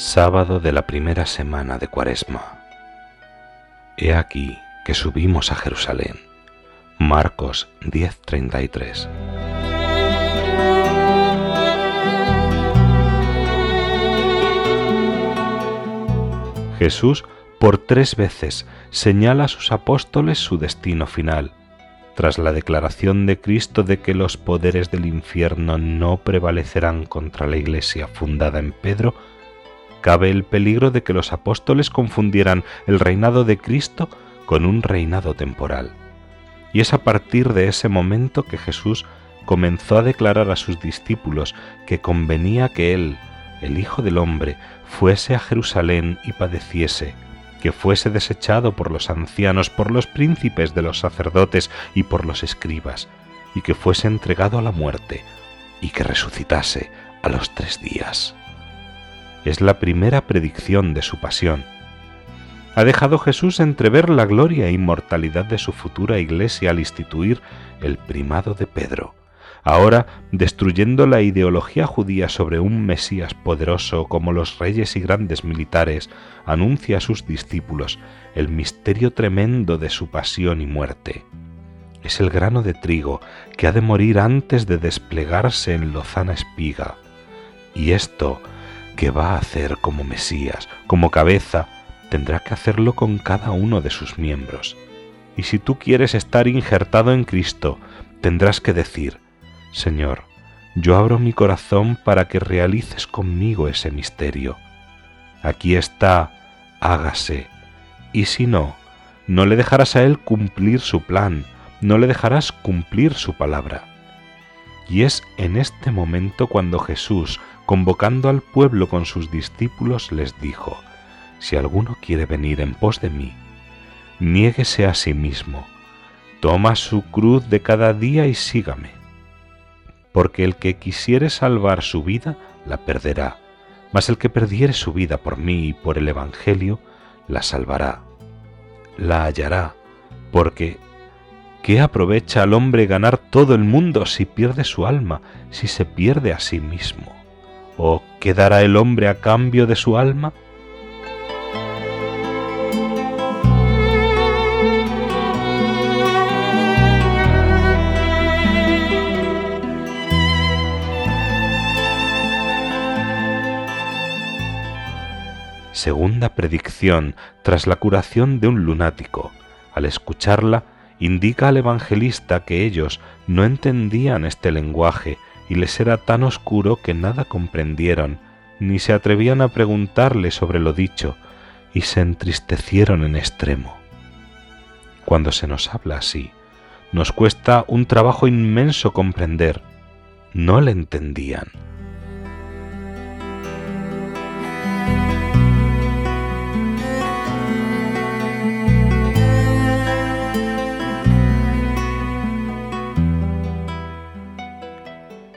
Sábado de la primera semana de Cuaresma. He aquí que subimos a Jerusalén. Marcos 10:33. Jesús por tres veces señala a sus apóstoles su destino final. Tras la declaración de Cristo de que los poderes del infierno no prevalecerán contra la iglesia fundada en Pedro, cabe el peligro de que los apóstoles confundieran el reinado de Cristo con un reinado temporal. Y es a partir de ese momento que Jesús comenzó a declarar a sus discípulos que convenía que Él, el Hijo del Hombre, fuese a Jerusalén y padeciese, que fuese desechado por los ancianos, por los príncipes de los sacerdotes y por los escribas, y que fuese entregado a la muerte, y que resucitase a los tres días es la primera predicción de su pasión. Ha dejado Jesús entrever la gloria e inmortalidad de su futura iglesia al instituir el primado de Pedro. Ahora, destruyendo la ideología judía sobre un Mesías poderoso como los reyes y grandes militares, anuncia a sus discípulos el misterio tremendo de su pasión y muerte. Es el grano de trigo que ha de morir antes de desplegarse en lozana espiga. Y esto que va a hacer como Mesías, como cabeza, tendrá que hacerlo con cada uno de sus miembros. Y si tú quieres estar injertado en Cristo, tendrás que decir, Señor, yo abro mi corazón para que realices conmigo ese misterio. Aquí está, hágase. Y si no, no le dejarás a Él cumplir su plan, no le dejarás cumplir su palabra. Y es en este momento cuando Jesús convocando al pueblo con sus discípulos, les dijo, Si alguno quiere venir en pos de mí, niéguese a sí mismo, toma su cruz de cada día y sígame. Porque el que quisiere salvar su vida, la perderá, mas el que perdiere su vida por mí y por el Evangelio, la salvará, la hallará, porque ¿qué aprovecha al hombre ganar todo el mundo si pierde su alma, si se pierde a sí mismo? ¿O qué dará el hombre a cambio de su alma? Segunda predicción tras la curación de un lunático. Al escucharla, indica al evangelista que ellos no entendían este lenguaje y les era tan oscuro que nada comprendieron, ni se atrevían a preguntarle sobre lo dicho, y se entristecieron en extremo. Cuando se nos habla así, nos cuesta un trabajo inmenso comprender. No le entendían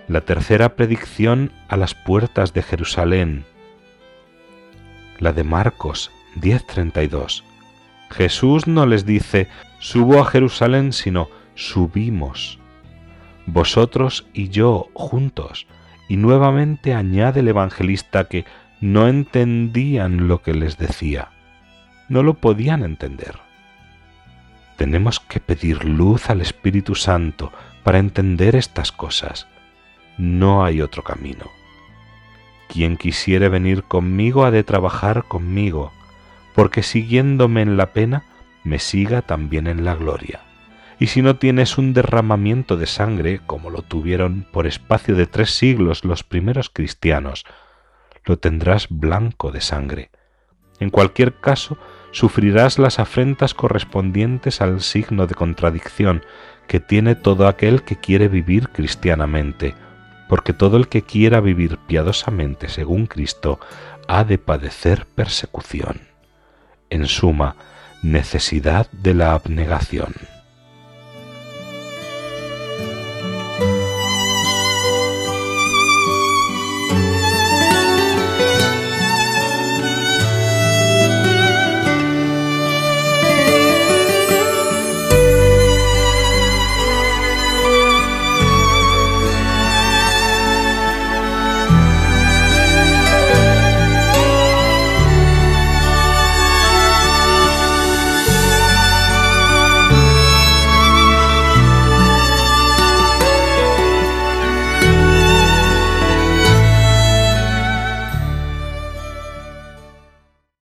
la tercera predicción a las puertas de Jerusalén, la de Marcos 10:32. Jesús no les dice, subo a Jerusalén, sino subimos, vosotros y yo juntos. Y nuevamente añade el evangelista que no entendían lo que les decía, no lo podían entender. Tenemos que pedir luz al Espíritu Santo para entender estas cosas no hay otro camino. Quien quisiere venir conmigo ha de trabajar conmigo, porque siguiéndome en la pena, me siga también en la gloria. Y si no tienes un derramamiento de sangre, como lo tuvieron por espacio de tres siglos los primeros cristianos, lo tendrás blanco de sangre. En cualquier caso, sufrirás las afrentas correspondientes al signo de contradicción que tiene todo aquel que quiere vivir cristianamente, porque todo el que quiera vivir piadosamente según Cristo ha de padecer persecución. En suma, necesidad de la abnegación.